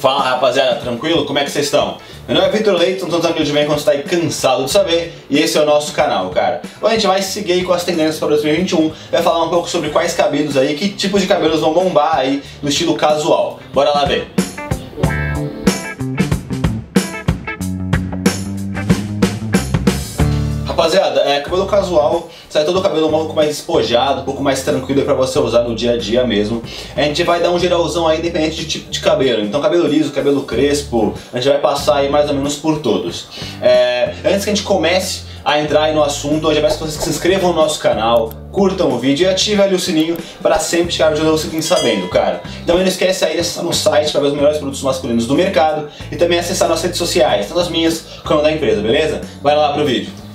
Fala rapaziada, tranquilo? Como é que vocês estão? Meu nome é Vitor Leite, tanto amigo de bem quando está aí cansado de saber, e esse é o nosso canal, cara. Hoje a gente vai seguir aí com as tendências para 2021, vai falar um pouco sobre quais cabelos aí, que tipos de cabelos vão bombar aí no estilo casual. Bora lá ver! Rapaziada, é, cabelo casual, sai todo o cabelo um pouco mais despojado, um pouco mais tranquilo para você usar no dia a dia mesmo. A gente vai dar um geralzão aí independente de tipo de cabelo. Então cabelo liso, cabelo crespo, a gente vai passar aí mais ou menos por todos. É, antes que a gente comece a entrar aí no assunto, eu já peço que vocês se inscrevam no nosso canal, curtam o vídeo e ativem ali o sininho para sempre chegar de você fiquem sabendo, cara. Então não esquece aí de acessar no site para ver os melhores produtos masculinos do mercado e também acessar nossas redes sociais, tanto as minhas como da empresa, beleza? Vai lá pro vídeo.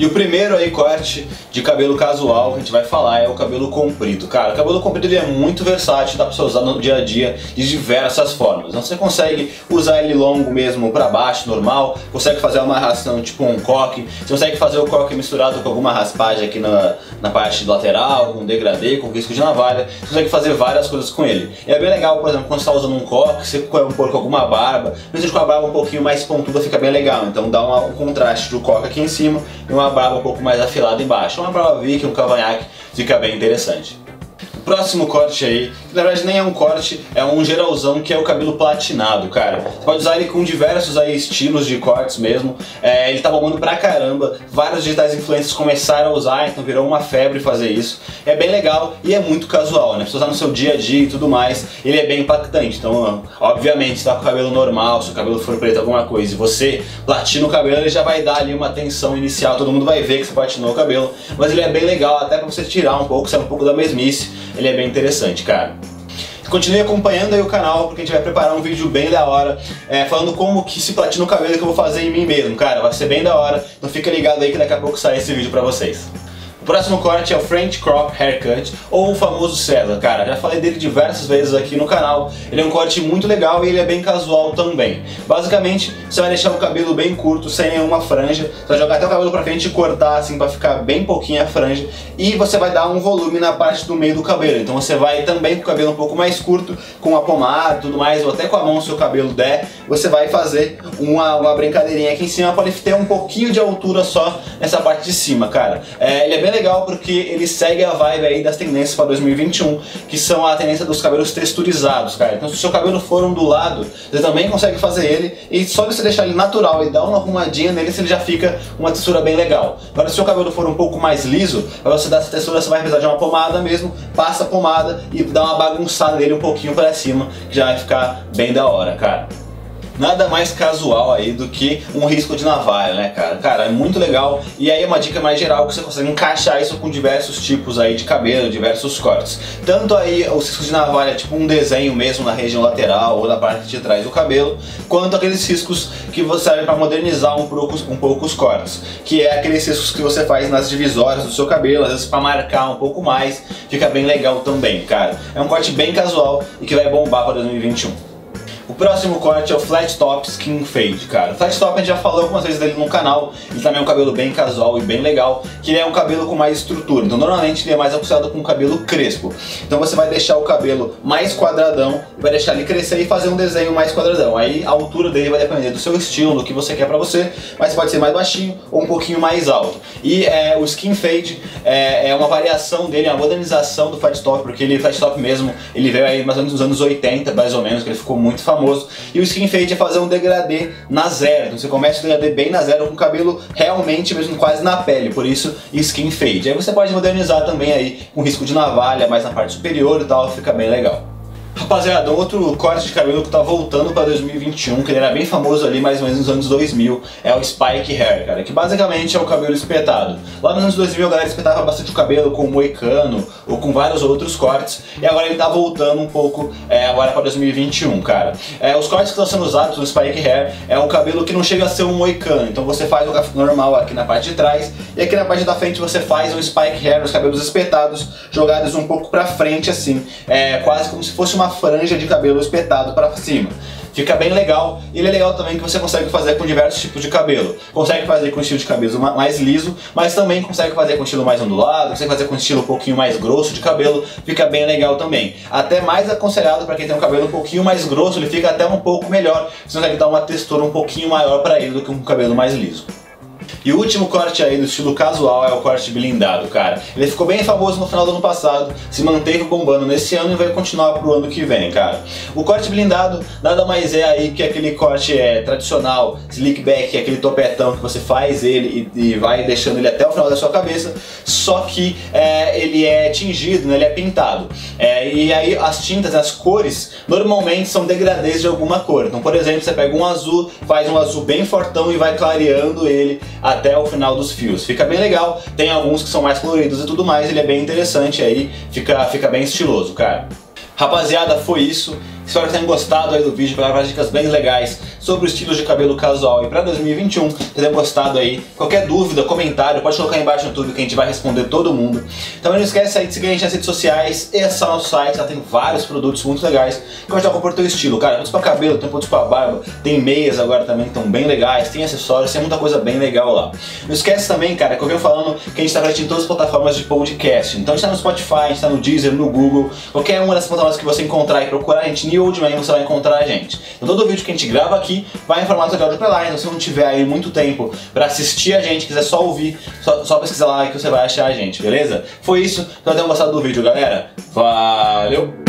E o primeiro aí corte de cabelo casual que a gente vai falar é o cabelo comprido. Cara, o cabelo comprido ele é muito versátil, dá pra você usar no dia a dia de diversas formas. Então você consegue usar ele longo mesmo para baixo, normal, consegue fazer uma amarração tipo um coque, você consegue fazer o coque misturado com alguma raspagem aqui na, na parte lateral, com degradê, com risco de navalha, você consegue fazer várias coisas com ele. E é bem legal, por exemplo, quando você está usando um coque, você pôr com alguma barba, mesmo com a barba um pouquinho mais pontuda fica bem legal, então dá uma, um contraste do coque aqui em cima e uma barba um pouco mais afilada embaixo. Uma barba viking, um cavanhaque, fica bem interessante. Próximo corte aí, que na verdade nem é um corte, é um geralzão que é o cabelo platinado, cara. Você pode usar ele com diversos aí estilos de cortes mesmo. É, ele tá bombando pra caramba, vários digitais influencers começaram a usar, então virou uma febre fazer isso. É bem legal e é muito casual, né? Pra você usar no seu dia a dia e tudo mais, ele é bem impactante. Então, obviamente, se tá com o cabelo normal, se o cabelo for preto, alguma coisa, e você platina o cabelo, ele já vai dar ali uma tensão inicial, todo mundo vai ver que você platinou o cabelo. Mas ele é bem legal, até pra você tirar um pouco, sair um pouco da mesmice ele é bem interessante, cara. Continue acompanhando aí o canal, porque a gente vai preparar um vídeo bem da hora, é, falando como que se platina o cabelo que eu vou fazer em mim mesmo, cara. Vai ser bem da hora, então fica ligado aí que daqui a pouco sai esse vídeo pra vocês. Próximo corte é o French Crop Haircut, ou o famoso César, cara. Já falei dele diversas vezes aqui no canal. Ele é um corte muito legal e ele é bem casual também. Basicamente, você vai deixar o cabelo bem curto, sem nenhuma franja. Você vai jogar até o cabelo pra frente e cortar assim pra ficar bem pouquinho a franja. E você vai dar um volume na parte do meio do cabelo. Então você vai também com o cabelo um pouco mais curto, com a pomada e tudo mais, ou até com a mão se o cabelo der, você vai fazer uma, uma brincadeirinha aqui em cima para ele ter um pouquinho de altura só nessa parte de cima, cara. É, ele é bem bem legal porque ele segue a vibe aí das tendências para 2021, que são a tendência dos cabelos texturizados, cara. Então se o seu cabelo for ondulado, você também consegue fazer ele e só você deixar ele natural e dar uma arrumadinha nele, ele já fica uma textura bem legal. Agora se o seu cabelo for um pouco mais liso, para você dar essa textura você vai precisar de uma pomada mesmo, passa a pomada e dá uma bagunçada nele um pouquinho para cima, que já vai ficar bem da hora, cara nada mais casual aí do que um risco de navalha, né, cara? Cara, é muito legal. E aí é uma dica mais geral que você consegue encaixar isso com diversos tipos aí de cabelo, diversos cortes. Tanto aí os riscos de navalha, tipo um desenho mesmo na região lateral ou na parte de trás do cabelo, quanto aqueles riscos que você serve para modernizar um pouco, um pouco os cortes, que é aqueles riscos que você faz nas divisórias do seu cabelo, às vezes para marcar um pouco mais, fica bem legal também, cara. É um corte bem casual e que vai bombar para 2021. O próximo corte é o Flat Top Skin Fade, cara. O Flat Top a gente já falou algumas vezes dele no canal, ele também é um cabelo bem casual e bem legal, que ele é um cabelo com mais estrutura, então normalmente ele é mais associado com um cabelo crespo. Então você vai deixar o cabelo mais quadradão, vai deixar ele crescer e fazer um desenho mais quadradão. Aí a altura dele vai depender do seu estilo, do que você quer pra você, mas pode ser mais baixinho ou um pouquinho mais alto. E é, o Skin Fade é, é, uma variação dele, é uma modernização do Flat Top, porque ele, Flat Top mesmo, ele veio aí mais ou menos nos anos 80, mais ou menos, que ele ficou muito famoso famoso. E o skin fade é fazer um degradê na zero. Então você começa o degradê bem na zero com o cabelo realmente mesmo quase na pele, por isso skin fade. Aí você pode modernizar também aí com risco de navalha mais na parte superior e tal, fica bem legal. Rapaziada, outro corte de cabelo que tá voltando para 2021, que ele era bem famoso ali mais ou menos nos anos 2000, é o Spike Hair, cara, que basicamente é o cabelo espetado. Lá nos anos 2000 a galera espetava bastante o cabelo com moicano ou com vários outros cortes, e agora ele tá voltando um pouco é, agora para 2021, cara. É, os cortes que estão sendo usados no Spike Hair é um cabelo que não chega a ser um moicano, então você faz o normal aqui na parte de trás, e aqui na parte da frente você faz um Spike Hair, os cabelos espetados, jogados um pouco pra frente assim, é, quase como se fosse uma franja de cabelo espetado para cima. fica bem legal. Ele é legal também que você consegue fazer com diversos tipos de cabelo. Consegue fazer com estilo de cabelo mais liso, mas também consegue fazer com estilo mais ondulado, consegue fazer com estilo um pouquinho mais grosso de cabelo, fica bem legal também. Até mais aconselhado para quem tem um cabelo um pouquinho mais grosso, ele fica até um pouco melhor, você consegue dar uma textura um pouquinho maior para ele do que um cabelo mais liso. E o último corte aí do estilo casual é o corte blindado, cara. Ele ficou bem famoso no final do ano passado, se manteve bombando nesse ano e vai continuar pro ano que vem, cara. O corte blindado nada mais é aí que aquele corte é, tradicional, slick back, aquele topetão que você faz ele e, e vai deixando ele até o final da sua cabeça, só que é, ele é tingido, né, ele é pintado. É, e aí as tintas, as cores, normalmente são degradês de alguma cor. Então, por exemplo, você pega um azul, faz um azul bem fortão e vai clareando ele até o final dos fios. Fica bem legal, tem alguns que são mais coloridos e tudo mais, ele é bem interessante aí, fica, fica bem estiloso, cara. Rapaziada, foi isso. Espero que tenham gostado aí do vídeo, várias dicas bem legais sobre o estilo de cabelo casual e para 2021. Tenham gostado aí. Qualquer dúvida, comentário, pode colocar aí embaixo no YouTube que a gente vai responder todo mundo. Também não esquece aí de seguir a gente nas redes sociais e acessar nosso site, lá tem vários produtos muito legais que vai compor o teu estilo, cara. Produtos para cabelo, tem produtos para barba, tem meias agora também que estão bem legais, tem acessórios, tem muita coisa bem legal lá. Não esquece também, cara, que eu venho falando que a gente está presente em todas as plataformas de podcast. Então a gente está no Spotify, a gente está no Deezer, no Google, qualquer uma das plataformas que você encontrar e procurar a gente Oldman você vai encontrar a gente. Então todo vídeo que a gente grava aqui vai em formato de áudio line. Então se não tiver aí muito tempo para assistir a gente, quiser só ouvir, só, só pesquisar lá que você vai achar a gente, beleza? Foi isso. Espero que tenham gostado do vídeo, galera. Valeu!